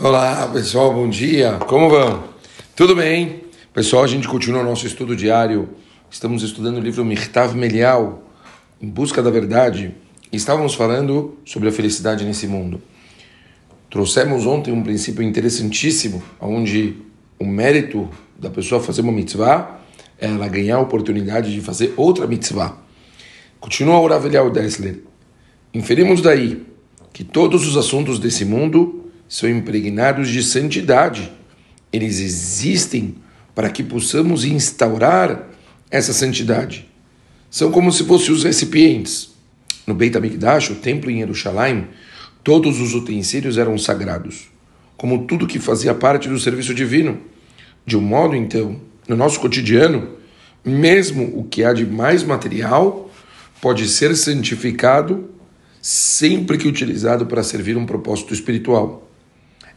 Olá pessoal, bom dia, como vão? Tudo bem? Pessoal, a gente continua o nosso estudo diário. Estamos estudando o livro Mirtav Melial, Em Busca da Verdade. Estávamos falando sobre a felicidade nesse mundo. Trouxemos ontem um princípio interessantíssimo, onde o mérito da pessoa fazer uma mitzvah é ela ganhar a oportunidade de fazer outra mitzvah. Continua o Rav Eliel Dessler. Inferimos daí que todos os assuntos desse mundo são impregnados de santidade. Eles existem para que possamos instaurar essa santidade. São como se fossem os recipientes. No Beit HaMikdash, o templo em Jerusalém, todos os utensílios eram sagrados, como tudo que fazia parte do serviço divino. De um modo, então, no nosso cotidiano, mesmo o que há de mais material pode ser santificado sempre que utilizado para servir um propósito espiritual.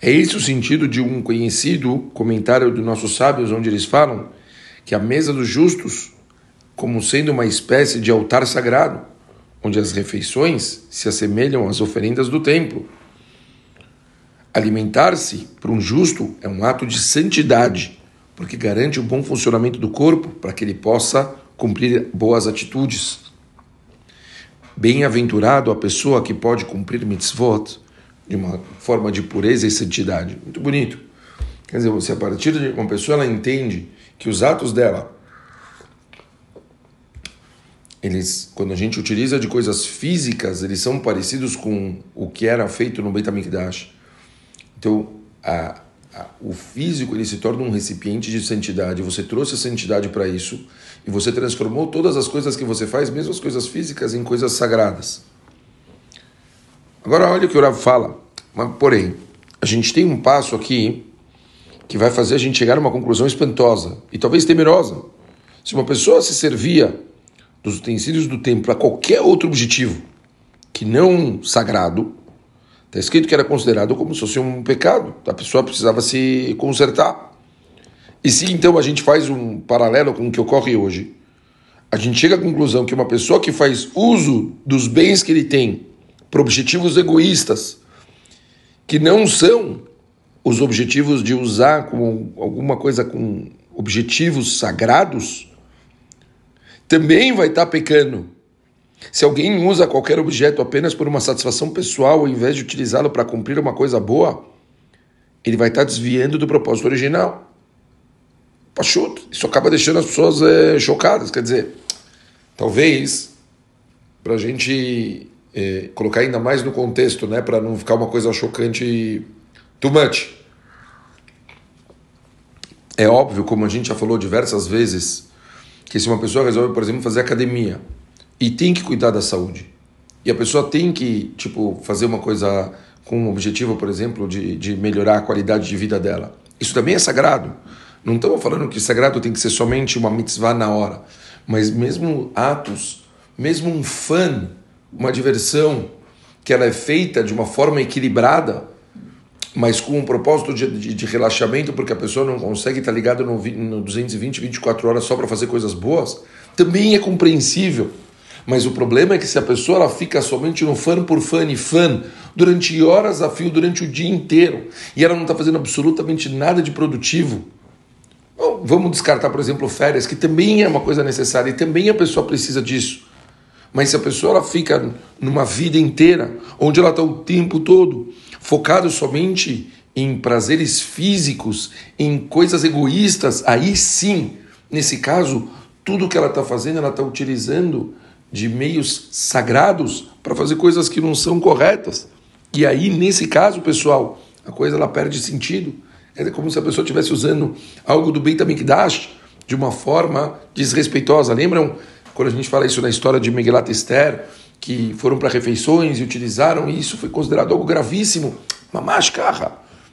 É esse o sentido de um conhecido comentário dos nossos sábios, onde eles falam que a mesa dos justos, como sendo uma espécie de altar sagrado, onde as refeições se assemelham às oferendas do templo. Alimentar-se para um justo é um ato de santidade, porque garante o bom funcionamento do corpo para que ele possa cumprir boas atitudes. Bem-aventurado a pessoa que pode cumprir mitzvot de uma forma de pureza e santidade. Muito bonito. Quer dizer, você a partir de uma pessoa ela entende que os atos dela eles quando a gente utiliza de coisas físicas, eles são parecidos com o que era feito no Beit HaMikdash. Então, a, a, o físico ele se torna um recipiente de santidade. Você trouxe a santidade para isso e você transformou todas as coisas que você faz, mesmo as coisas físicas, em coisas sagradas. Agora olha o que o Rav fala. Mas, porém, a gente tem um passo aqui que vai fazer a gente chegar a uma conclusão espantosa e talvez temerosa. Se uma pessoa se servia dos utensílios do templo para qualquer outro objetivo que não sagrado, está escrito que era considerado como se fosse um pecado. A pessoa precisava se consertar. E se então a gente faz um paralelo com o que ocorre hoje, a gente chega à conclusão que uma pessoa que faz uso dos bens que ele tem para objetivos egoístas, que não são os objetivos de usar como alguma coisa com objetivos sagrados, também vai estar pecando. Se alguém usa qualquer objeto apenas por uma satisfação pessoal, ao invés de utilizá-lo para cumprir uma coisa boa, ele vai estar desviando do propósito original. Pachuto. Isso acaba deixando as pessoas é, chocadas. Quer dizer, talvez, para a gente é, colocar ainda mais no contexto, né, para não ficar uma coisa chocante too much. É óbvio, como a gente já falou diversas vezes, que se uma pessoa resolve, por exemplo, fazer academia e tem que cuidar da saúde, e a pessoa tem que, tipo, fazer uma coisa com um objetivo, por exemplo, de, de melhorar a qualidade de vida dela, isso também é sagrado. Não estamos falando que sagrado tem que ser somente uma mitzvah na hora, mas mesmo atos, mesmo um fã uma diversão que ela é feita de uma forma equilibrada, mas com um propósito de, de, de relaxamento, porque a pessoa não consegue estar ligada no, no 220, 24 horas só para fazer coisas boas, também é compreensível. Mas o problema é que se a pessoa ela fica somente no fã por fã e fã durante horas a fio, durante o dia inteiro, e ela não está fazendo absolutamente nada de produtivo, Bom, vamos descartar, por exemplo, férias, que também é uma coisa necessária e também a pessoa precisa disso. Mas se a pessoa ela fica numa vida inteira, onde ela está o tempo todo focada somente em prazeres físicos, em coisas egoístas, aí sim, nesse caso, tudo que ela está fazendo, ela está utilizando de meios sagrados para fazer coisas que não são corretas. E aí, nesse caso, pessoal, a coisa ela perde sentido. É como se a pessoa estivesse usando algo do Beit HaMikdash de uma forma desrespeitosa. Lembram quando a gente fala isso na história de Miguelat Esther, que foram para refeições e utilizaram, e isso foi considerado algo gravíssimo, mamash carra.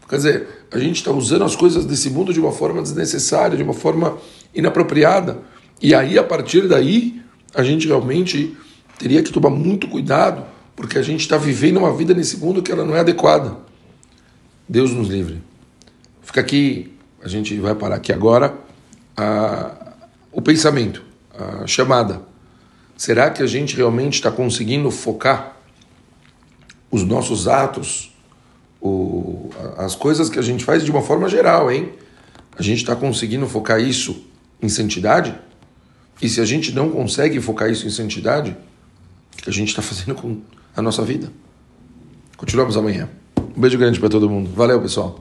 Quer dizer, a gente está usando as coisas desse mundo de uma forma desnecessária, de uma forma inapropriada. E aí, a partir daí, a gente realmente teria que tomar muito cuidado, porque a gente está vivendo uma vida nesse mundo que ela não é adequada. Deus nos livre. Fica aqui, a gente vai parar aqui agora, a, o pensamento a chamada. Será que a gente realmente está conseguindo focar os nossos atos o, as coisas que a gente faz de uma forma geral, hein? A gente está conseguindo focar isso em santidade? E se a gente não consegue focar isso em santidade, o que a gente está fazendo com a nossa vida? Continuamos amanhã. Um beijo grande para todo mundo. Valeu, pessoal.